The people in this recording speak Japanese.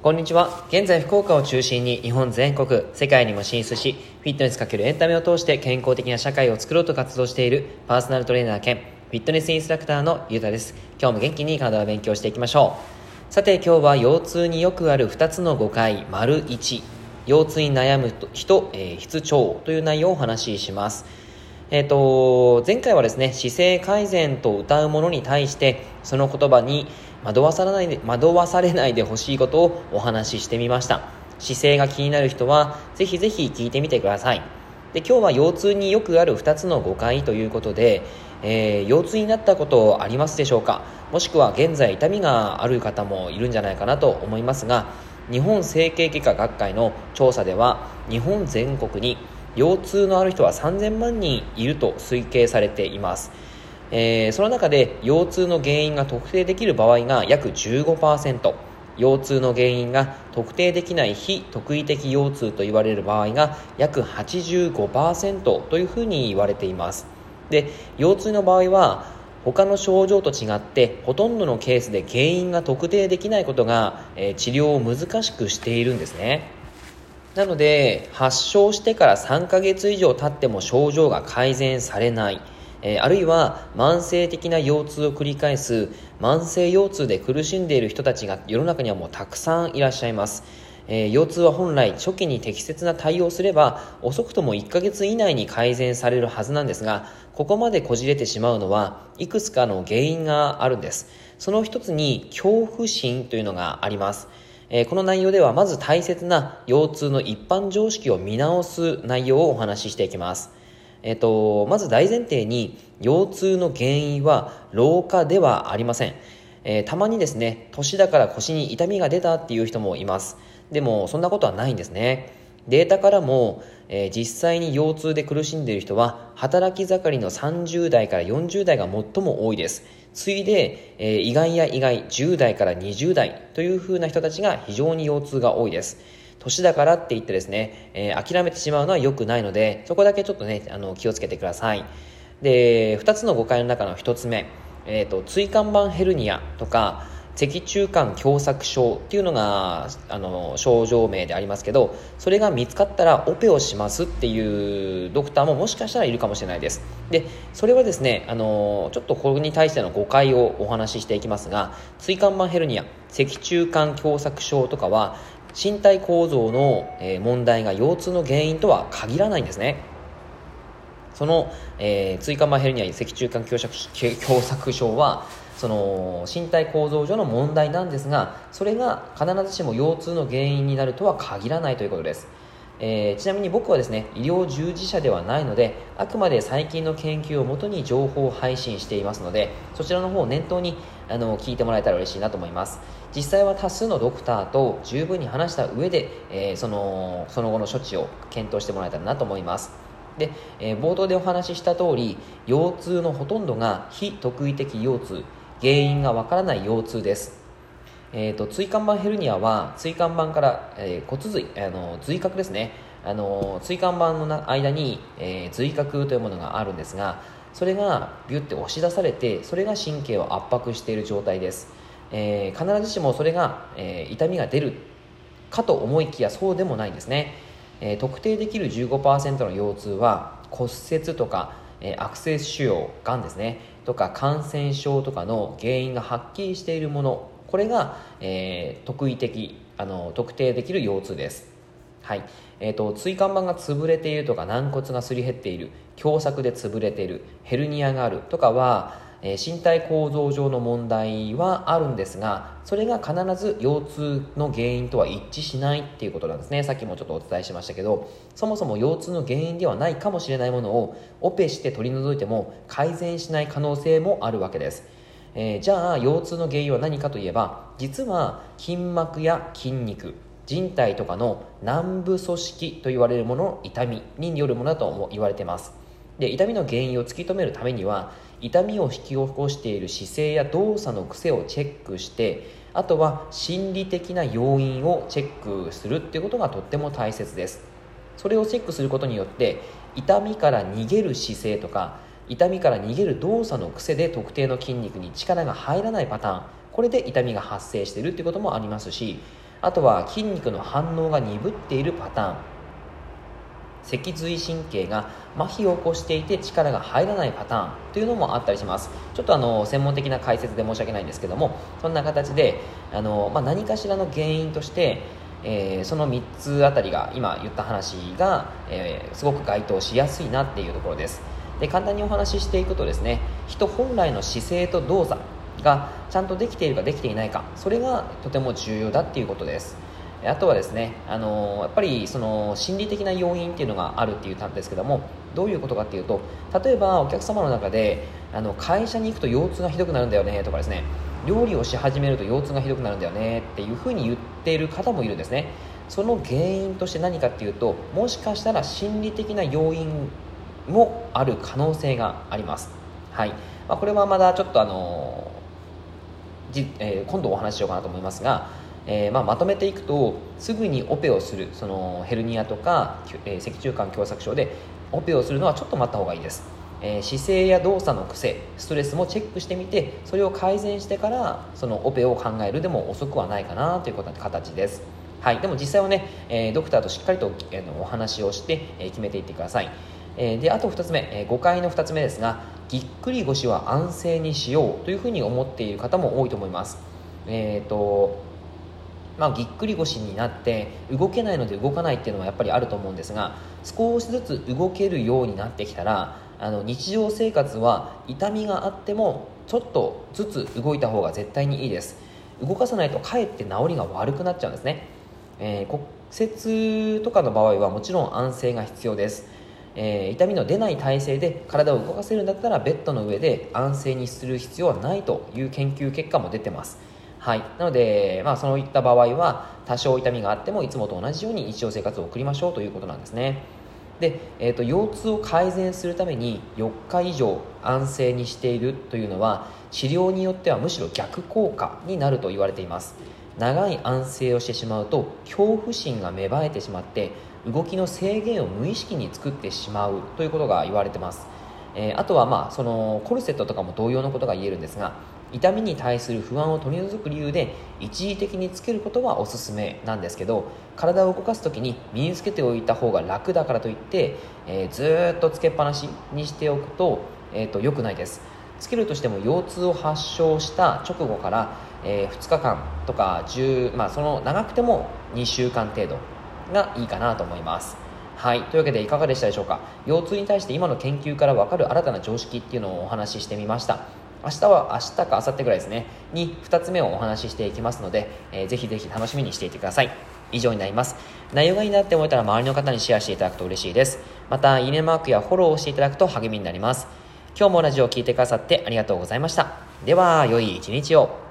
こんにちは。現在福岡を中心に日本全国、世界にも進出し、フィットネスかけるエンタメを通して健康的な社会を作ろうと活動しているパーソナルトレーナー兼フィットネスインストラクターのゆうたです。今日も元気に体を勉強していきましょう。さて今日は腰痛によくある2つの誤解、丸1。腰痛に悩む人、えー、必聴という内容をお話しします。えっ、ー、と、前回はですね、姿勢改善と歌うものに対して、その言葉に惑わされないで、惑わされないでほしいことをお話ししてみました。姿勢が気になる人は、ぜひぜひ聞いてみてください。で、今日は腰痛によくある2つの誤解ということで、えー、腰痛になったことありますでしょうか？もしくは現在痛みがある方もいるんじゃないかなと思いますが、日本整形外科学会の調査では、日本全国に腰痛のある人は3000万人いると推計されています。えー、その中で腰痛の原因が特定できる場合が約15%腰痛の原因が特定できない非特異的腰痛と言われる場合が約85%というふうに言われています。で腰痛の場合は他の症状と違ってほとんどのケースで原因が特定できないことが、えー、治療を難しくしているんですね。なので発症してから3ヶ月以上経っても症状が改善されない。えー、あるいは慢性的な腰痛を繰り返す慢性腰痛で苦しんでいる人たちが世の中にはもうたくさんいらっしゃいます。えー、腰痛は本来初期に適切な対応すれば遅くとも1ヶ月以内に改善されるはずなんですがここまでこじれてしまうのはいくつかの原因があるんです。その一つに恐怖心というのがあります。えこの内容ではまず大切な腰痛の一般常識を見直す内容をお話ししていきます。えっと、まず大前提に腰痛の原因は老化ではありません、えー、たまにですね年だから腰に痛みが出たっていう人もいます。でもそんなことはないんですね。データからも、えー、実際に腰痛で苦しんでいる人は働き盛りの30代から40代が最も多いです。次いで、えー、意外や意外10代から20代というふうな人たちが非常に腰痛が多いです年だからって言ってですね、えー、諦めてしまうのは良くないので、そこだけちょっとね、あの、気をつけてください。で、二つの誤解の中の1つ目、えっ、ー、と、椎間板ヘルニアとか、脊柱管狭窄症っていうのがあの症状名でありますけどそれが見つかったらオペをしますっていうドクターももしかしたらいるかもしれないです。でそれはですねあのちょっとこれに対しての誤解をお話ししていきますが椎間板ヘルニア脊柱管狭窄症とかは身体構造の問題が腰痛の原因とは限らないんですね。その、えー、椎間板ヘルニア脊柱管狭窄狭窄症はその身体構造上の問題なんですがそれが必ずしも腰痛の原因になるとは限らないということです。えー、ちなみに僕はですね医療従事者ではないのであくまで最近の研究をもとに情報を配信していますのでそちらの方を念頭にあの聞いてもらえたら嬉しいなと思います。実際は多数のドクターと十分に話した上で、えー、そのその後の処置を検討してもらえたらなと思います。で、えー、冒頭でお話しした通り腰痛のほとんどが非特異的腰痛。原因がわからない腰痛です。えーと、椎間板ヘルニアは椎間板から、えー、骨髄あの髄核ですね。あの椎間板の間に、えー、髄核というものがあるんですがそれがビュッて押し出されてそれが神経を圧迫している状態です、えー、必ずしもそれが、えー、痛みが出るかと思いきやそうでもないんですね、えー、特定できる15%の腰痛は骨折とか、え、悪性腫瘍がんですね。とか感染症とかの原因がはっきりしているものこれが、えー、特異的あの特定できる腰痛です。はい。えーと、椎間板が潰れているとか軟骨がすり減っている狭窄で潰れているヘルニアがあるとかは、え、身体構造上の問題はあるんですがそれが必ず腰痛の原因とは一致しないっていうことなんですね。さっきもちょっとお伝えしましたけどそもそも腰痛の原因ではないかもしれないものをオペして取り除いても改善しない可能性もあるわけです。えー、じゃあ腰痛の原因は何かといえば実は筋膜や筋肉人体とかの軟部組織と言われるものの痛みによるものだとも言われてます。で痛みの原因を突き止めるためには痛みを引き起こしている姿勢や動作の癖をチェックしてあとは心理的な要因をチェックするっていうことがとっても大切です。それをチェックすることによって痛みから逃げる姿勢とか痛みから逃げる動作の癖で特定の筋肉に力が入らないパターンこれで痛みが発生しているっていうこともありますしあとは筋肉の反応が鈍っているパターン脊髄神経が麻痺を起こしていて力が入らないパターンというのもあったりします。ちょっとあの専門的な解説で申し訳ないんですけどもそんな形であの、まあ、何かしらの原因としてえー、その3つあたりが今言った話が、えー、すごく該当しやすいなっていうところです。で簡単にお話ししていくとですね人本来の姿勢と動作がちゃんとできているかできていないかそれがとても重要だっていうことです。あとはですね、あのやっぱりその心理的な要因っていうのがあるって言ったんですけどもどういうことかっていうと例えばお客様の中であの会社に行くと腰痛がひどくなるんだよねとかですね料理をし始めると腰痛がひどくなるんだよねっていうふうに言っている方もいるんですね。その原因として何かっていうともしかしたら心理的な要因もある可能性があります。はい、まあ、これはまだちょっとあのじ、えー、今度お話ししようかなと思いますがえー、まあ、まとめていくとすぐにオペをするそのヘルニアとか、えー、脊柱管狭窄症でオペをするのはちょっと待った方がいいです、えー、姿勢や動作の癖ストレスもチェックしてみてそれを改善してからそのオペを考えるでも遅くはないかなということ形です。はい、でも実際はね、えドクターとしっかりと、えー、お話をして、え決めていってください、えであと2つ目、え誤解の2つ目ですがぎっくり腰は安静にしようというふうに思っている方も多いと思います。えっ、とまあ、ぎっくり腰になって動けないので動かないっていうのはやっぱりあると思うんですが少しずつ動けるようになってきたらあの日常生活は痛みがあってもちょっとずつ動いた方が絶対にいいです。動かさないとかえって治りが悪くなっちゃうんですね、えー、骨折とかの場合はもちろん安静が必要です、えー、痛みの出ない体勢で体を動かせるんだったらベッドの上で安静にする必要はないという研究結果も出てます。はい、なので、まあ、そういった場合は多少痛みがあってもいつもと同じように日常生活を送りましょうということなんですね。で、えーと、腰痛を改善するために4日以上安静にしているというのは治療によってはむしろ逆効果になると言われています。長い安静をしてしまうと恐怖心が芽生えてしまって動きの制限を無意識に作ってしまうということが言われてます、えー、あとはまあそのコルセットとかも同様のことが言えるんですが痛みに対する不安を取り除く理由で一時的につけることはおすすめなんですけど体を動かす時に身につけておいた方が楽だからといって、えー、ずっとつけっぱなしにしておくと,、えーと、良くないですつけるとしても腰痛を発症した直後から、えー、2日間とか10、まあ、その長くても2週間程度がいいかなと思いますはい。というわけでいかがでしたでしょうか？腰痛に対して今の研究から分かる新たな常識っていうのをお話ししてみました。明日は明日か明後日ぐらいですね。に2つ目をお話ししていきますので、えー、ぜひぜひ楽しみにしていてください。以上になります。内容がいいなって思えたら周りの方にシェアしていただくと嬉しいです。またいいねマークやフォローをしていただくと励みになります。今日もラジオを聴いてくださってありがとうございました。では良い一日を。